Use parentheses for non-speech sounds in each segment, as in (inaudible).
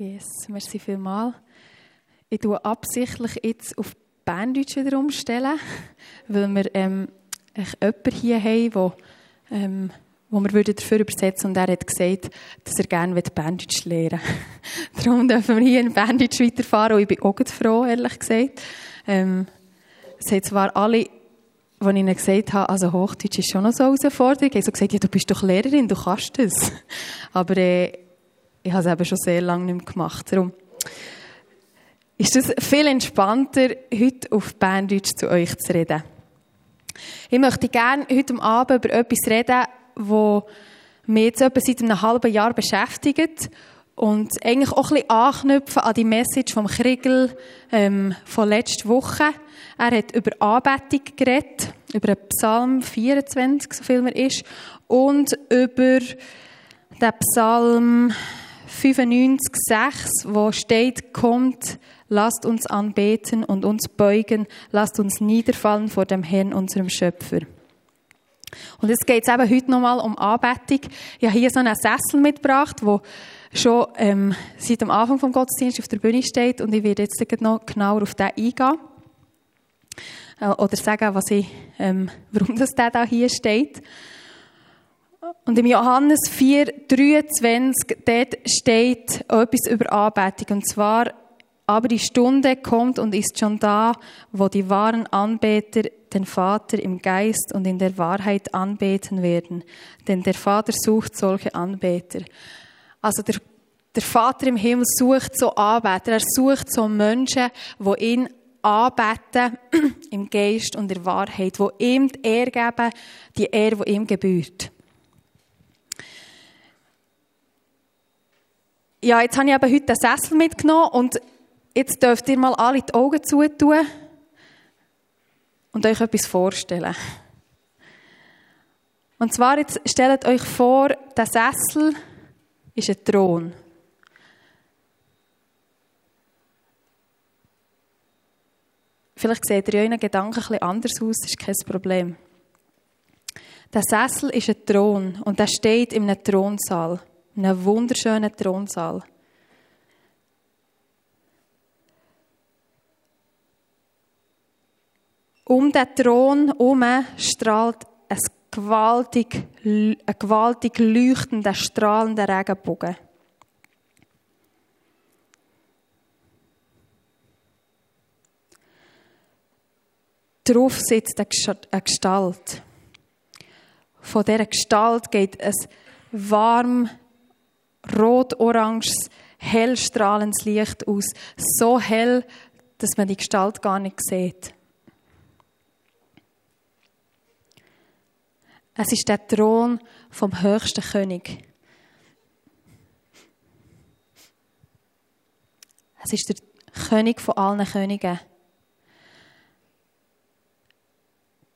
Yes, merci vielmals. Ich tue absichtlich jetzt auf Berndeutsch wieder umstellen, weil wir ähm, jemanden hier haben, wo, ähm, wo wir dafür übersetzen und er hat gesagt, dass er gerne Berndeutsch lernen will. (laughs) Darum dürfen wir hier in Berndeutsch weiterfahren und ich bin auch froh, ehrlich gesagt. Ähm, es haben zwar alle als ich ihnen gesagt habe, also Hochdeutsch ist schon noch so eine Herausforderung, haben sie gesagt, ja, du bist doch Lehrerin, du kannst das. (laughs) Aber äh, ich habe es eben schon sehr lange nicht mehr gemacht. Darum ist es viel entspannter, heute auf Berndeutsch zu euch zu reden. Ich möchte gerne heute Abend über etwas reden, das mich jetzt etwa seit einem halben Jahr beschäftigt und eigentlich auch ein bisschen anknüpfen an die Message vom Kriegel ähm, von letzter Woche. Er hat über Anbetung geredet, über Psalm 24, so viel mir ist, und über den Psalm 95, 6, wo steht, kommt, lasst uns anbeten und uns beugen, lasst uns niederfallen vor dem Herrn, unserem Schöpfer. Und jetzt geht es eben heute nochmal um Anbetung. Ich habe hier so einen Sessel mitgebracht, wo schon ähm, seit dem Anfang vom Gottesdienst auf der Bühne steht und ich werde jetzt noch genauer auf den eingehen. Äh, oder sagen, was ich, ähm, warum das da hier steht. Und im Johannes 4, 23, dort steht etwas über Anbetung. Und zwar, aber die Stunde kommt und ist schon da, wo die wahren Anbeter den Vater im Geist und in der Wahrheit anbeten werden. Denn der Vater sucht solche Anbeter. Also der, der Vater im Himmel sucht so Anbeter. Er sucht so Menschen, die ihn anbeten im Geist und der Wahrheit, wo ihm die Ehre geben, die Ehre, die ihm gebührt. Ja, jetzt habe ich eben heute einen Sessel mitgenommen und jetzt dürft ihr mal alle die Augen zutun und euch etwas vorstellen. Und zwar jetzt stellt euch vor, der Sessel ist ein Thron. Vielleicht seht ihr euren Gedanken bisschen anders aus, ist kein Problem. Der Sessel ist ein Thron und der steht in einem Thronsaal, in einem wunderschönen Thronsaal. Um den Thron herum strahlt ein gewaltig, ein gewaltig leuchtender, strahlender Regenbogen. Darauf sitzt eine Gestalt. Von dieser Gestalt geht ein warm, rot-oranges, hellstrahlendes Licht aus. So hell, dass man die Gestalt gar nicht sieht. Es ist der Thron vom höchsten König. Es ist der König von allen Königen.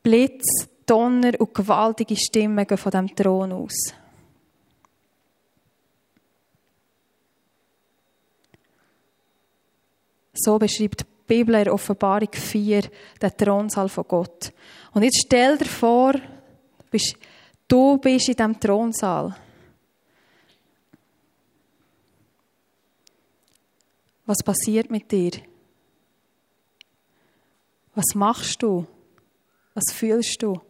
Blitz, Donner und gewaltige Stimmen gehen von dem Thron aus. So beschreibt die Bibel in Offenbarung 4 den Thronsaal von Gott. Und jetzt stell dir vor, du bist in diesem Thronsaal. Was passiert mit dir? Was machst du? Was fühlst du?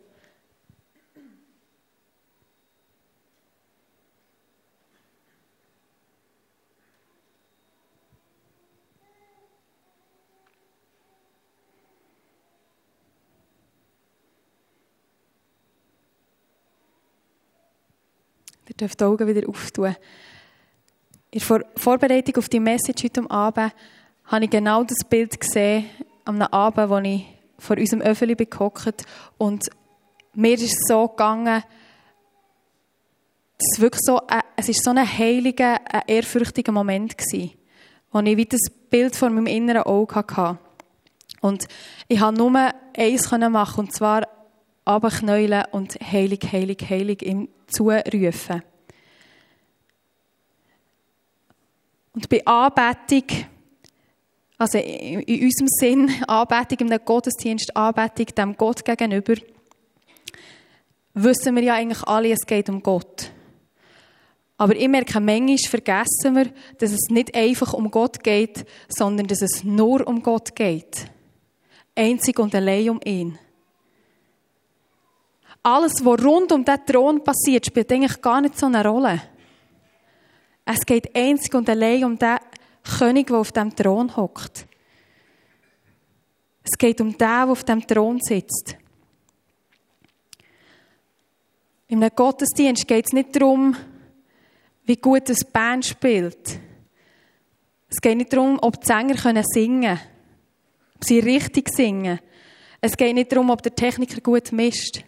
Ihr dürft die Augen wieder auftun. In der Vorbereitung auf die Message heute Abend habe ich genau das Bild gesehen, am Abend, wo ich vor unserem Öffeli gehockt und mir ist es so gegangen, es wirklich so, äh, ist so ein heiliger, ein ehrfürchtiger Moment gewesen, wo ich wie das Bild vor meinem inneren Auge hatte. Und ich konnte nur eins machen, und zwar abknäulen und heilig, heilig, heilig ihm zurufen. Und bei Anbetung also in unserem Sinn, Anbetung, im Gottesdienst, Anbetung dem Gott gegenüber, wissen wir ja eigentlich alle, es geht um Gott. Aber ich merke, manchmal vergessen wir, dass es nicht einfach um Gott geht, sondern dass es nur um Gott geht. Einzig und allein um ihn. Alles, was rund um diesen Thron passiert, spielt eigentlich gar nicht so eine Rolle. Es geht einzig und allein um den König, der auf dem Thron hockt. Es geht um den, der auf dem Thron sitzt. Einem Gottesdienst geht es nicht darum, wie gut das Band spielt. Es geht nicht darum, ob die Sänger singen können, ob sie richtig singen. Es geht nicht darum, ob der Techniker gut mischt.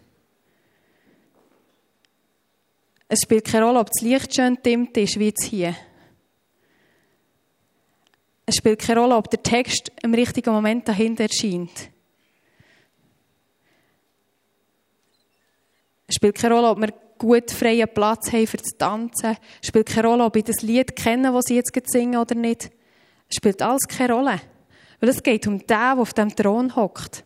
Es spielt keine Rolle, ob das Licht schön dimmt ist, wie jetzt hier. Es spielt keine Rolle, ob der Text im richtigen Moment dahinter erscheint. Es spielt keine Rolle, ob wir gut freien Platz haben für das Tanzen. Es spielt keine Rolle, ob ich das Lied kenne, das sie jetzt singen oder nicht. Es spielt alles keine Rolle. Weil es geht um den, der auf dem Thron hockt.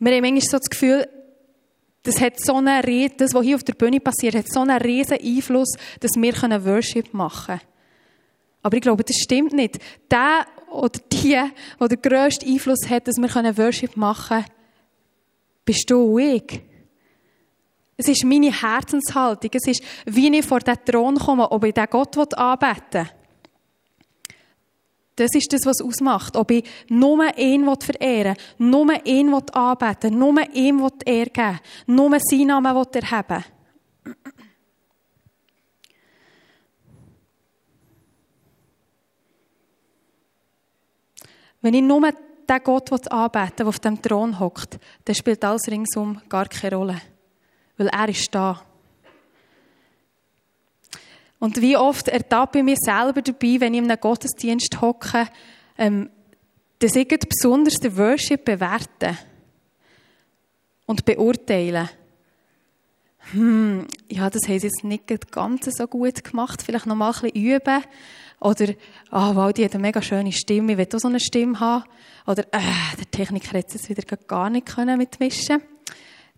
Wir haben manchmal so das Gefühl, das hat so einen, das, was hier auf der Bühne passiert, hat so einen riesen Einfluss, dass wir Worship machen können. Aber ich glaube, das stimmt nicht. Der oder die, der den grössten Einfluss hat, dass wir Worship machen können, bist du ich. Es ist meine Herzenshaltung. Es ist, wie ich vor den Thron komme, ob ich den Gott anbeten will. Das ist das, was ausmacht. Ob ich nur ihn verehren will, nur ihn anbeten will, nur ihm Ehre geben nur seinen Namen erheben Wenn ich nur den Gott anbeten will, der auf dem Thron hockt, dann spielt alles ringsum gar keine Rolle. Weil er ist da. Und wie oft ertappe ich mich selber dabei, wenn ich in einem Gottesdienst hocke, ähm, dass ich besonders den Worship bewerte und beurteile. Hm, ja, das haben sie jetzt nicht ganz so gut gemacht. Vielleicht noch mal ein bisschen üben. Oder, ah, oh, wow, die hat eine mega schöne Stimme, ich will auch so eine Stimme haben. Oder, äh, der Techniker hätte es wieder gar nicht können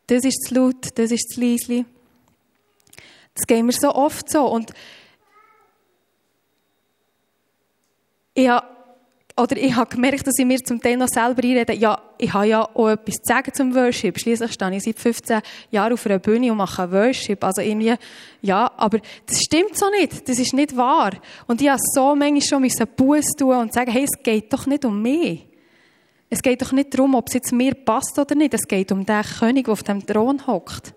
Das ist zu laut, das ist zu leise. Das gehen wir so oft so. Und ich habe, oder ich habe gemerkt, dass ich mir zum Teil noch selber einrede, ja, ich habe ja auch etwas zu sagen zum Worship. Schließlich stehe ich seit 15 Jahren auf einer Bühne und mache Worship. Also irgendwie, ja, aber das stimmt so nicht. Das ist nicht wahr. Und ich habe so manchmal schon müssen Buß tun und sagen, hey, es geht doch nicht um mich. Es geht doch nicht darum, ob es jetzt mir passt oder nicht. Es geht um den König, der auf dem Thron hockt.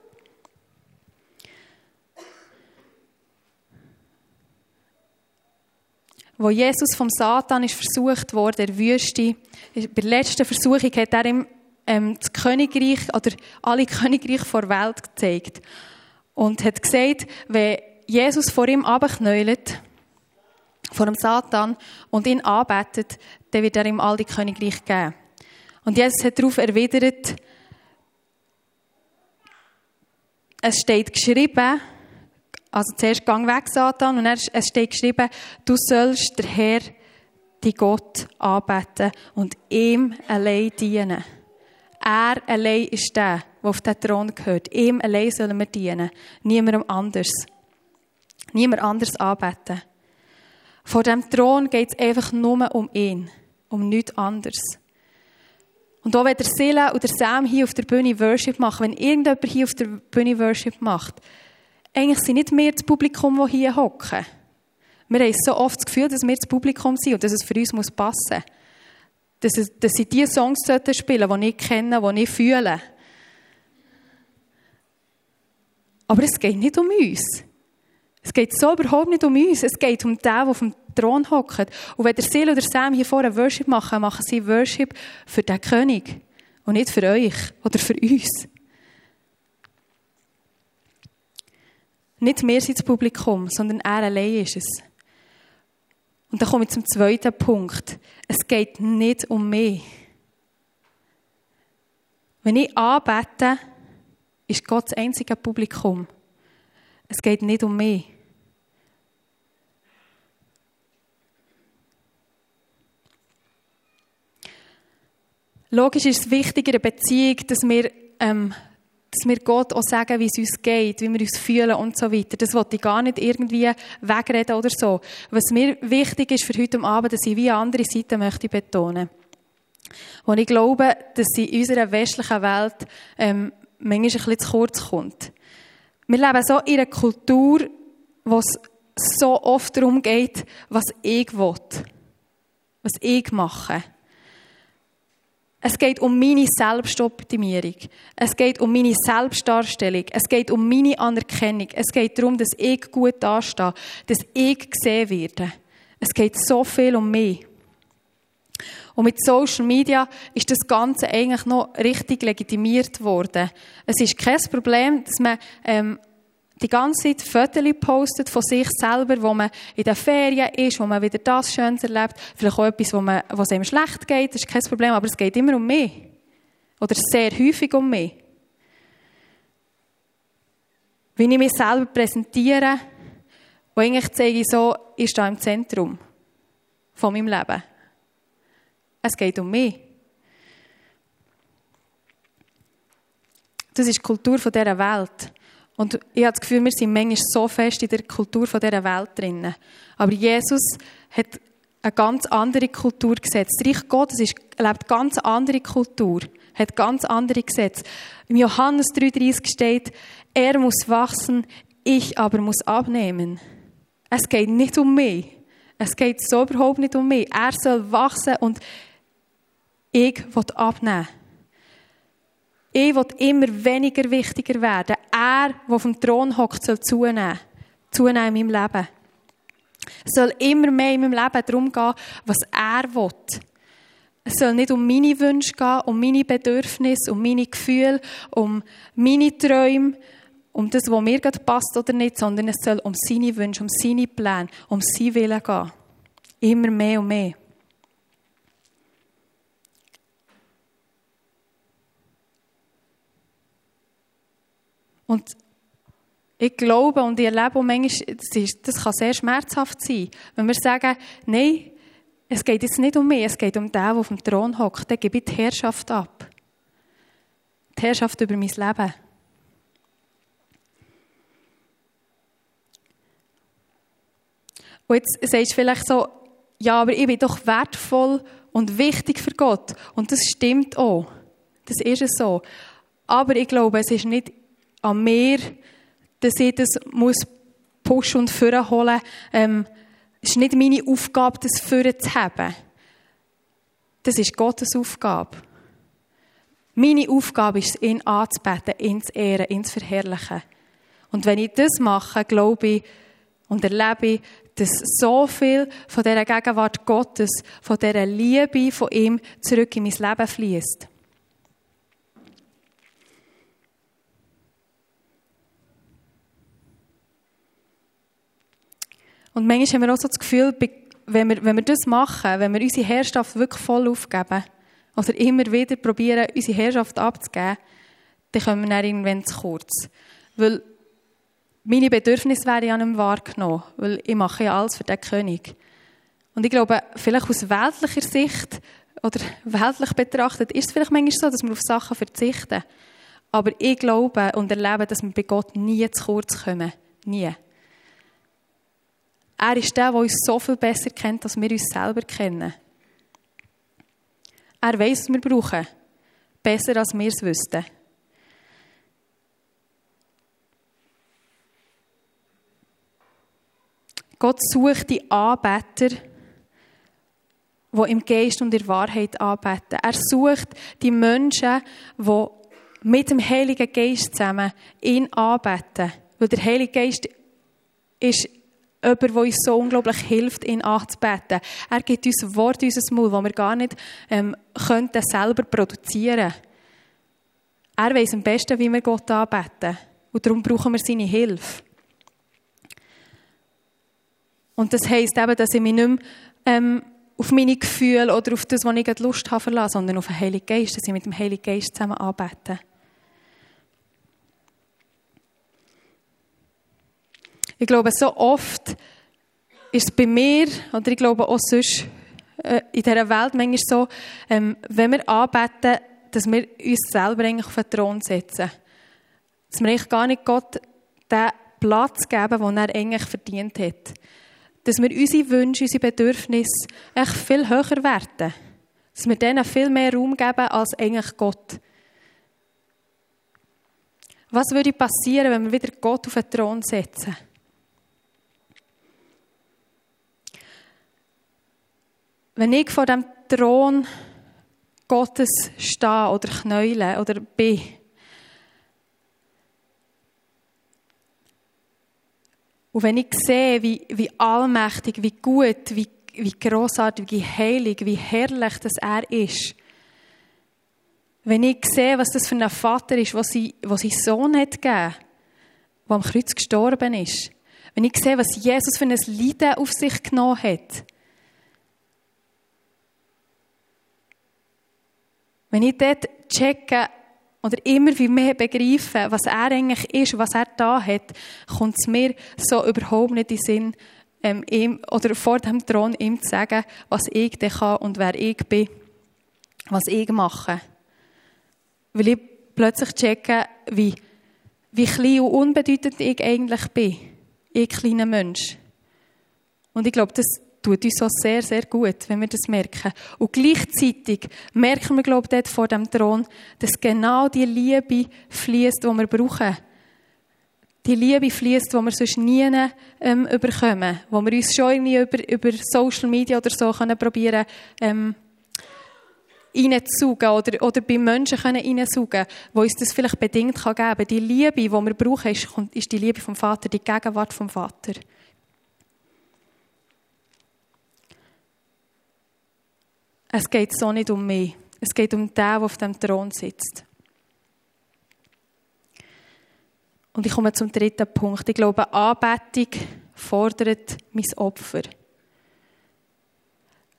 Wo Jesus vom Satan ist versucht wurde, der Wüste, bei der letzten Versuchung hat er ihm ähm, das Königreich oder alle Königreiche vor der Welt gezeigt und hat gesagt, wenn Jesus vor ihm abknäulet, vor dem Satan und ihn anbetet, dann wird er ihm all die Königreiche geben. Und Jesus hat darauf erwidert, es steht geschrieben, also zuerst gang weg, Satan, und dann, es steht geschrieben, du sollst der Herr, die Gott, anbeten und ihm allein dienen. Er allein ist der, der auf den Thron gehört. Ihm allein sollen wir dienen. Niemandem anders. Niemand anders anbeten. Vor dem Thron geht es einfach nur um ihn. Um nichts anderes. Und auch wenn der Silla oder Sam hier auf der Bühne Worship machen, wenn irgendjemand hier auf der Bühne Worship macht, eigentlich sind nicht wir das Publikum, das hier hocken. Wir haben so oft das Gefühl, dass wir das Publikum sind und dass es für uns muss passen muss. Dass, dass sie die Songs spielen sollten, die ich kenne, die ich fühle. Aber es geht nicht um uns. Es geht so überhaupt nicht um uns. Es geht um den, der auf dem Thron hockt. Und wenn der Sil oder Sam hier vorne Worship machen, machen sie Worship für den König. Und nicht für euch oder für uns. Nicht wir sind das Publikum, sondern er allein ist es. Und dann komme ich zum zweiten Punkt. Es geht nicht um mich. Wenn ich anbete, ist Gott das einzige Publikum. Es geht nicht um mich. Logisch ist es wichtig in einer Beziehung, dass wir, ähm, dass wir Gott auch sagen, wie es uns geht, wie wir uns fühlen und so weiter. Das wollte ich gar nicht irgendwie wegreden oder so. Was mir wichtig ist für heute Abend, dass ich wie andere Seite möchte betonen. Und ich glaube, dass sie in unserer westlichen Welt ähm, manchmal ein bisschen zu kurz kommt. Wir leben so in einer Kultur, wo es so oft darum geht, was ich will, was ich mache. Es geht um meine Selbstoptimierung. Es geht um meine Selbstdarstellung. Es geht um meine Anerkennung. Es geht darum, dass ich gut dastehe, dass ich gesehen werde. Es geht so viel um mich. Und mit Social Media ist das Ganze eigentlich noch richtig legitimiert worden. Es ist kein Problem, dass man ähm, die ganze Zeit Fotos postet von sich selber, wo man in den Ferien ist, wo man wieder das Schönes erlebt, vielleicht auch etwas, wo, man, wo es einem schlecht geht, das ist kein Problem, aber es geht immer um mich. Oder sehr häufig um mich. Wie ich mich selber präsentiere, wo eigentlich zeige ich so, ist da im Zentrum von meinem Leben. Es geht um mich. Das ist die Kultur dieser Welt. Und ich habe das Gefühl, wir sind manchmal so fest in der Kultur dieser Welt drin. Aber Jesus hat eine ganz andere Kultur gesetzt. Das Reich Gottes ist, lebt ganz andere Kultur, hat ganz andere Gesetze. Im Johannes 3,30 steht, er muss wachsen, ich aber muss abnehmen. Es geht nicht um mich. Es geht so überhaupt nicht um mich. Er soll wachsen und ich will abnehmen. Ich will immer weniger wichtiger werden. Er, der auf dem Thron hockt, soll zunehmen. Zunehmen in meinem Leben. Es soll immer mehr in meinem Leben darum gehen, was er will. Es soll nicht um meine Wünsche gehen, um meine Bedürfnisse, um meine Gefühle, um meine Träume, um das, was mir gerade passt oder nicht, sondern es soll um seine Wünsche, um seine Pläne, um sein Willen gehen. Immer mehr und mehr. Und ich glaube und ich erlebe auch manchmal, das, ist, das kann sehr schmerzhaft sein, wenn wir sagen, nein, es geht jetzt nicht um mich, es geht um den, der auf dem Thron hockt. Der gebe ich die Herrschaft ab. Die Herrschaft über mein Leben. Und jetzt sagst du vielleicht so, ja, aber ich bin doch wertvoll und wichtig für Gott. Und das stimmt auch. Das ist es so. Aber ich glaube, es ist nicht an mir, dass ich das muss pushen und führen holen. Ähm, es ist nicht meine Aufgabe, das führen zu haben. Das ist Gottes Aufgabe. Meine Aufgabe ist es, ihn anzubeten, ihn zu ehren, ihn zu verherrlichen. Und wenn ich das mache, glaube ich und erlebe ich, dass so viel von dieser Gegenwart Gottes, von dieser Liebe von ihm zurück in mein Leben fließt. Und manchmal haben wir auch so das Gefühl, wenn wir, wenn wir das machen, wenn wir unsere Herrschaft wirklich voll aufgeben, oder immer wieder probieren, unsere Herrschaft abzugeben, dann kommen wir dann irgendwann zu kurz. Weil meine Bedürfnisse werden ja nicht mehr wahrgenommen, weil ich mache ja alles für den König. Und ich glaube, vielleicht aus weltlicher Sicht oder weltlich betrachtet, ist es vielleicht manchmal so, dass wir auf Sachen verzichten. Aber ich glaube und erlebe, dass wir bei Gott nie zu kurz kommen. Nie. Er ist der, der uns so viel besser kennt, als wir uns selber kennen. Er weiß, was wir brauchen. Besser, als wir es wüssten. Gott sucht die Anbeter, die im Geist und in der Wahrheit anbeten. Er sucht die Menschen, die mit dem Heiligen Geist zusammen ihn anbeten. Weil der Heilige Geist ist jemand, der uns so unglaublich hilft, ihn anzubeten. Er gibt uns Wort in unser Mund, das wir gar nicht ähm, könnten selber produzieren Er weiß am besten, wie wir Gott anbeten. Und darum brauchen wir seine Hilfe. Und das heisst eben, dass ich mich nicht mehr ähm, auf meine Gefühle oder auf das, was ich Lust habe, verlasse, sondern auf den Heiligen Geist, dass ich mit dem Heiligen Geist zusammen anbete. Ich glaube, so oft ist es bei mir, oder ich glaube auch sonst, äh, in dieser Welt manchmal so, ähm, wenn wir anbeten, dass wir uns selber eigentlich auf den Thron setzen. Dass wir eigentlich gar nicht Gott den Platz geben, den er eigentlich verdient hat. Dass wir unsere Wünsche, unsere Bedürfnisse echt viel höher werten. Dass wir denen viel mehr Raum geben als eigentlich Gott. Was würde passieren, wenn wir wieder Gott auf den Thron setzen? Wenn ich vor dem Thron Gottes stehe oder knäule oder bin, und wenn ich sehe, wie, wie allmächtig, wie gut, wie, wie großartig, wie heilig, wie herrlich das er ist, wenn ich sehe, was das für ein Vater ist, was sein, was sein Sohn hat gegeben, der am Kreuz gestorben ist, wenn ich sehe, was Jesus für ein Leiden auf sich genommen hat, Wenn ich dort checke oder immer wie mehr begreife, was er eigentlich ist, was er da hat, kommt es mir so überhaupt nicht in den Sinn, ähm, ihm, oder vor dem Thron ihm zu sagen, was ich denn kann und wer ich bin, was ich mache. Weil ich plötzlich checke, wie, wie klein und unbedeutend ich eigentlich bin. Ich kleiner Mensch. Und ich glaube, das tut uns so sehr, sehr gut, wenn wir das merken. Und gleichzeitig merken wir, glaube ich, dort vor dem Thron, dass genau die Liebe fließt, die wir brauchen. Die Liebe fließt, die wir sonst nie ähm, überkommen. Wo wir uns schon irgendwie über, über Social Media oder so können probieren, ähm, reinzusaugen oder, oder bei Menschen können reinzusaugen, wo uns das vielleicht bedingt kann geben kann. Die Liebe, die wir brauchen, ist, ist die Liebe vom Vater, die Gegenwart vom Vater. Es geht so nicht um mich. Es geht um den, der auf dem Thron sitzt. Und ich komme zum dritten Punkt. Ich glaube, Anbetung fordert mein Opfer.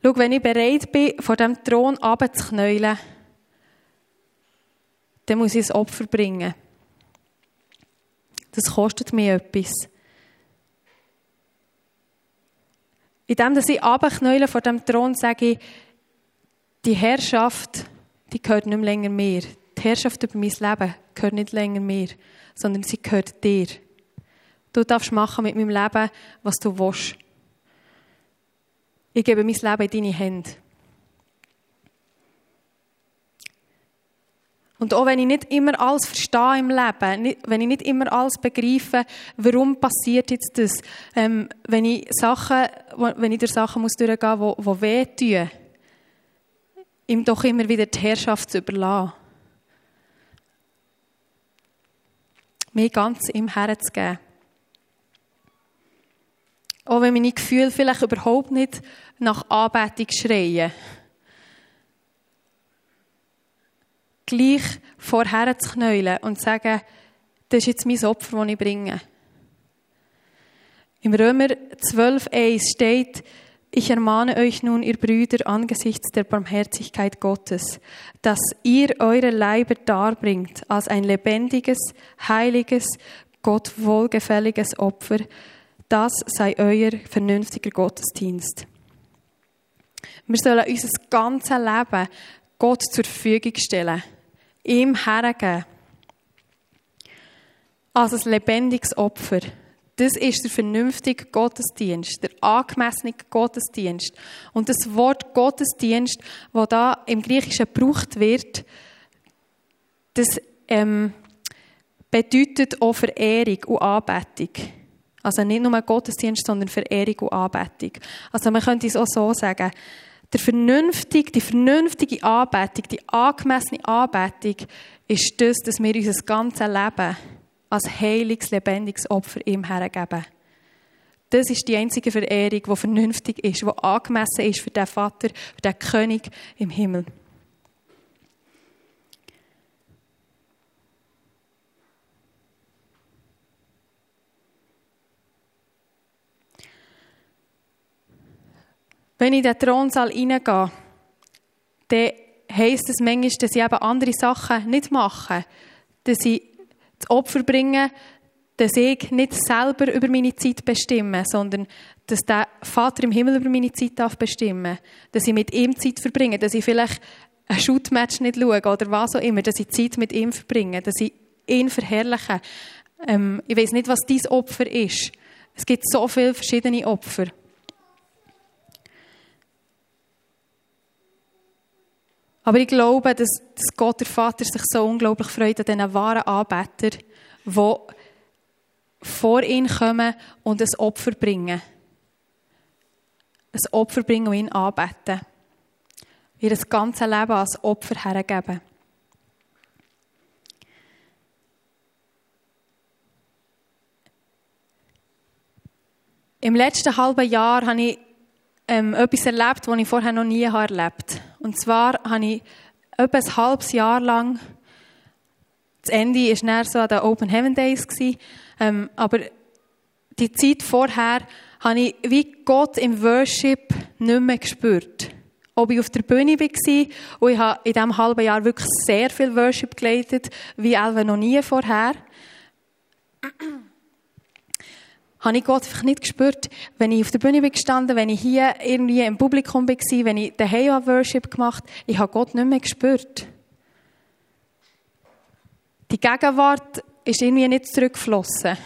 Schau, wenn ich bereit bin, vor dem Thron abzuknäulen, dann muss ich ein Opfer bringen. Das kostet mir etwas. In dem, dass ich abknäule vor dem Thron, sage ich, die Herrschaft, die gehört nicht länger mir. Die Herrschaft über mein Leben gehört nicht länger mir, sondern sie gehört dir. Du darfst machen mit meinem Leben, was du willst. Ich gebe mein Leben in deine Hände. Und auch wenn ich nicht immer alles verstehe im Leben, wenn ich nicht immer alles begreife, warum passiert jetzt das, ähm, wenn ich Sachen, wenn ich durch Sachen muss durchgehen die, die wehtun, ihm doch immer wieder die Herrschaft zu überlassen. Mir ganz im Herzen zu geben. Auch wenn meine Gefühle vielleicht überhaupt nicht nach Anbetung schreien. Gleich vorher zu knäulen und zu sagen, das ist jetzt mein Opfer, das ich bringe. Im Römer 12,1 steht, ich ermahne euch nun, ihr Brüder, angesichts der Barmherzigkeit Gottes, dass ihr eure Leiber darbringt als ein lebendiges, heiliges, Gott wohlgefälliges Opfer. Das sei euer vernünftiger Gottesdienst. Wir sollen unser ganzes Leben Gott zur Verfügung stellen, ihm hergeben, als ein lebendiges Opfer. Das ist der vernünftige Gottesdienst, der angemessene Gottesdienst. Und das Wort Gottesdienst, das da im Griechischen gebraucht wird, das ähm, bedeutet auch Verehrung und Anbetung. Also nicht nur Gottesdienst, sondern Verehrung und Anbetung. Also man könnte es auch so sagen, der vernünftige, die vernünftige Anbetung, die angemessene Anbetung ist das, dass wir unser ganzes Leben als heiliges, lebendiges Opfer ihm hergeben. Das ist die einzige Verehrung, die vernünftig ist, die angemessen ist für den Vater, für den König im Himmel. Wenn ich in den Thronsaal reingehe, dann heisst es manchmal, dass ich eben andere Sachen nicht mache. Dass ich das Opfer bringen, dass ich nicht selber über meine Zeit bestimme, sondern dass der Vater im Himmel über meine Zeit darf bestimmen Dass ich mit ihm Zeit verbringe, dass ich vielleicht ein Shootmatch nicht schaue oder was auch immer, dass ich Zeit mit ihm verbringe, dass ich ihn verherrliche. Ähm, ich weiß nicht, was dein Opfer ist. Es gibt so viele verschiedene Opfer. Aber ich glaube, dass, dass Gott, der Vater, sich so unglaublich freut an diesen wahren Anbetern, die vor ihn kommen und ein Opfer bringen. Ein Opfer bringen und ihn anbeten. Ihr das ganze Leben als Opfer hergeben. Im letzten halben Jahr habe ich ähm, etwas erlebt, was ich vorher noch nie erlebt habe. Und zwar habe ich etwa ein halbes Jahr lang, das Ende war dann so an den Open Heaven Days, ähm, aber die Zeit vorher habe ich wie Gott im Worship nicht mehr gespürt. Ob ich auf der Bühne war und ich habe in diesem halben Jahr wirklich sehr viel Worship geleitet, wie Elva noch nie vorher habe ich Gott einfach nicht gespürt, wenn ich auf der Bühne bin gestanden, wenn ich hier irgendwie im Publikum war, wenn ich daheim Worship gemacht ich habe Gott nicht mehr gespürt. Die Gegenwart ist irgendwie nicht zurückgeflossen.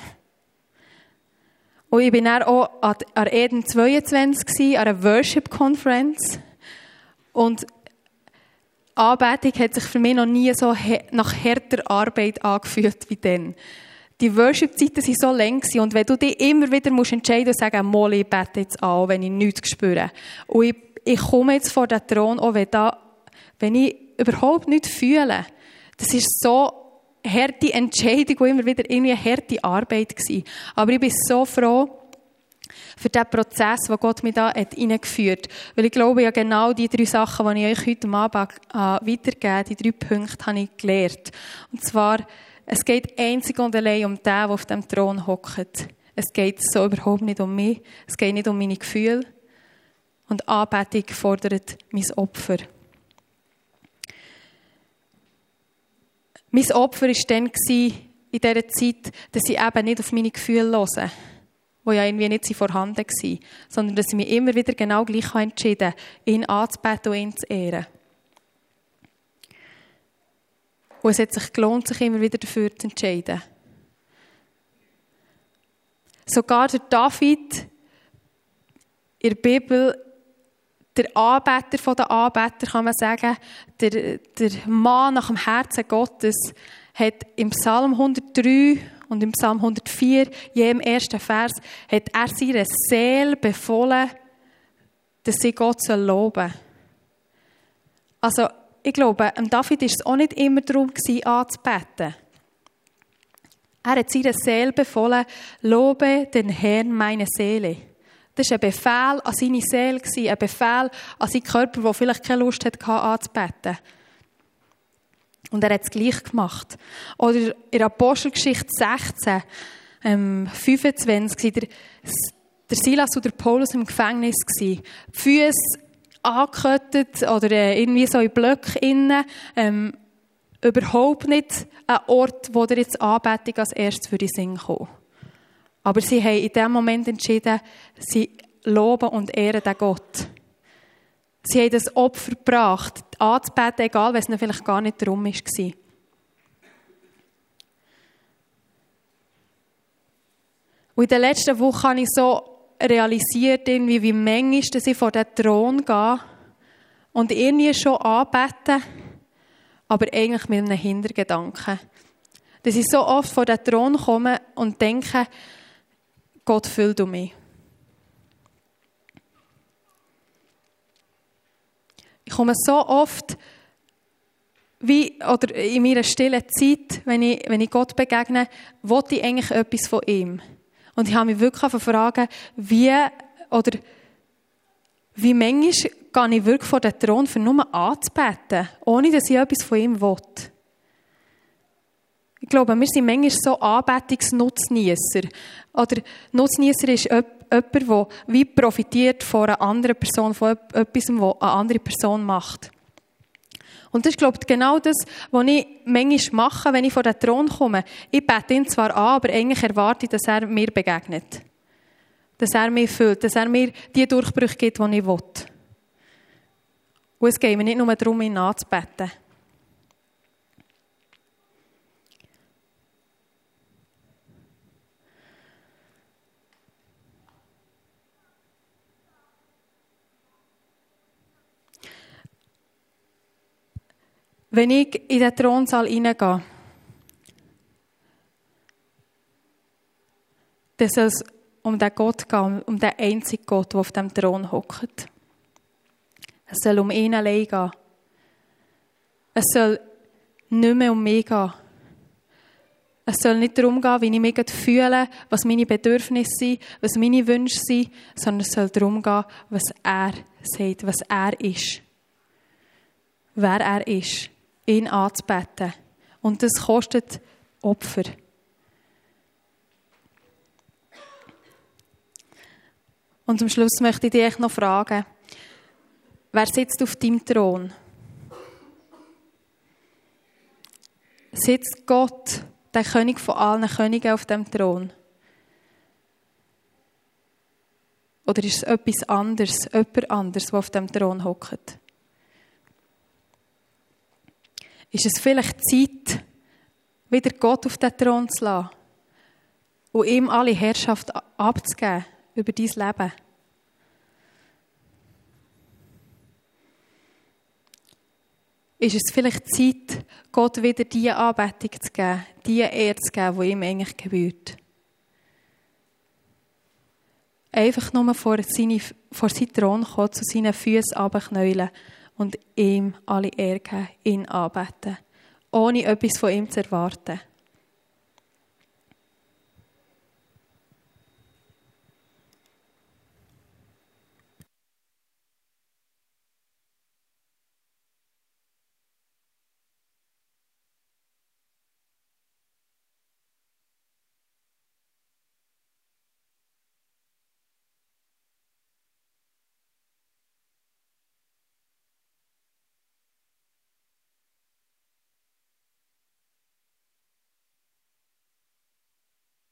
Und ich dann auch an Eden 22 an einer Worship-Konferenz. Und Anbetung hat sich für mich noch nie so nach härter Arbeit angefühlt wie dann die Worship-Zeiten sind so lang und wenn du dich immer wieder musst entscheiden und sagen, Molly, ich bete jetzt an, wenn ich nichts spüre. Und ich, ich komme jetzt vor den Thron, auch wenn, da, wenn ich überhaupt nichts fühle. Das ist so harte Entscheidung und immer wieder irgendwie eine harte Arbeit gewesen. Aber ich bin so froh, für den Prozess, den Gott mir da hat hineingeführt hat. Weil ich glaube, ja genau die drei Sachen, die ich euch heute Abend äh, weitergebe, die drei Punkte, habe ich gelernt. Und zwar, es geht einzig und allein um den, der auf dem Thron hockt. Es geht so überhaupt nicht um mich. Es geht nicht um meine Gefühle. Und Anbetung fordert mein Opfer. Mein Opfer war dann in dieser Zeit, dass ich eben nicht auf meine Gefühle höre, die ja irgendwie nicht vorhanden waren, sondern dass ich mich immer wieder genau gleich entschieden habe, ihn anzubeten und ihn zu ehren. Und es hat sich gelohnt, sich immer wieder dafür zu entscheiden. Sogar der David in der Bibel, der Anbeter der Anbeter, kann man sagen, der, der Mann nach dem Herzen Gottes, hat im Psalm 103 und im Psalm 104, je im ersten Vers, hat er seiner Seele befohlen, dass sie Gott loben soll. Also, ich glaube, David war es auch nicht immer darum, anzubeten. Er hat seiner Seele befohlen, lobe den Herrn meine Seele. Das war ein Befehl an seine Seele, ein Befehl an seinen Körper, der vielleicht keine Lust hatte, anzubeten. Und er hat es gleich gemacht. Oder in Apostelgeschichte 16, ähm, 25, der, der Silas oder Paulus im Gefängnis Die Füße angekettet oder äh, irgendwie so in Blöcken innen. Ähm, überhaupt nicht ein Ort, wo der jetzt Anbetung als erstes für die Sinn kommen. Aber sie haben in dem Moment entschieden, sie loben und ehren den Gott. Sie haben das Opfer gebracht, anzubeten, egal, wenn es vielleicht gar nicht darum war. Und in der letzten Woche habe ich so realisiert, irgendwie, wie manchmal dass ich vor den Thron gehe und irgendwie schon anbete, aber eigentlich mit einem Hintergedanken. Dass ich so oft vor den Thron komme und denke, Gott füllt um mich. Ich komme so oft wie, oder in meiner stillen Zeit, wenn ich, wenn ich Gott begegne, wollte ich eigentlich etwas von ihm. Und ich habe mich wirklich fragen, wie, oder, wie manchmal gehe ich wirklich vor den Thron, für nur anzubeten, ohne dass ich etwas von ihm will. Ich glaube, wir sind manchmal so Anbetungsnutznießer. Oder Nutznießer ist jemand, der wie profitiert von einer anderen Person, von etwas, was eine andere Person macht. Und das ist, glaube ich, genau das, was ich manchmal mache, wenn ich vor den Thron komme. Ich bete ihn zwar an, aber eigentlich erwarte ich, dass er mir begegnet. Dass er mir füllt, dass er mir die Durchbrüche gibt, die ich will. Und es geht mir nicht nur darum, ihn anzubeten. Wenn ich in den Thronsaal hineingehe, dann soll es um den Gott gehen, um den einzigen Gott, der auf dem Thron hockt. Es soll um ihn allein gehen. Es soll nicht mehr um mich gehen. Es soll nicht darum gehen, wie ich mich fühle, was meine Bedürfnisse sind, was meine Wünsche sind, sondern es soll darum gehen, was er sagt, was er ist. Wer er ist ihn anzubeten. Und das kostet Opfer. Und zum Schluss möchte ich dich noch fragen, wer sitzt auf deinem Thron? Sitzt Gott, der König von allen Königen, auf dem Thron? Oder ist es etwas anderes, jemand anderes, der auf dem Thron hockt? Ist es vielleicht Zeit, wieder Gott auf den Thron zu lassen und ihm alle Herrschaft abzugeben über dein Leben. Ist es vielleicht Zeit, Gott wieder die Anbetung zu geben, die Ehre zu geben, die ihm eigentlich gebührt? Einfach nur vor, seine, vor seinen Thron kommen, zu seinen Füßen runterknäulen und ihm alle Ehre geben, ihn anbeten, ohne etwas von ihm zu erwarten.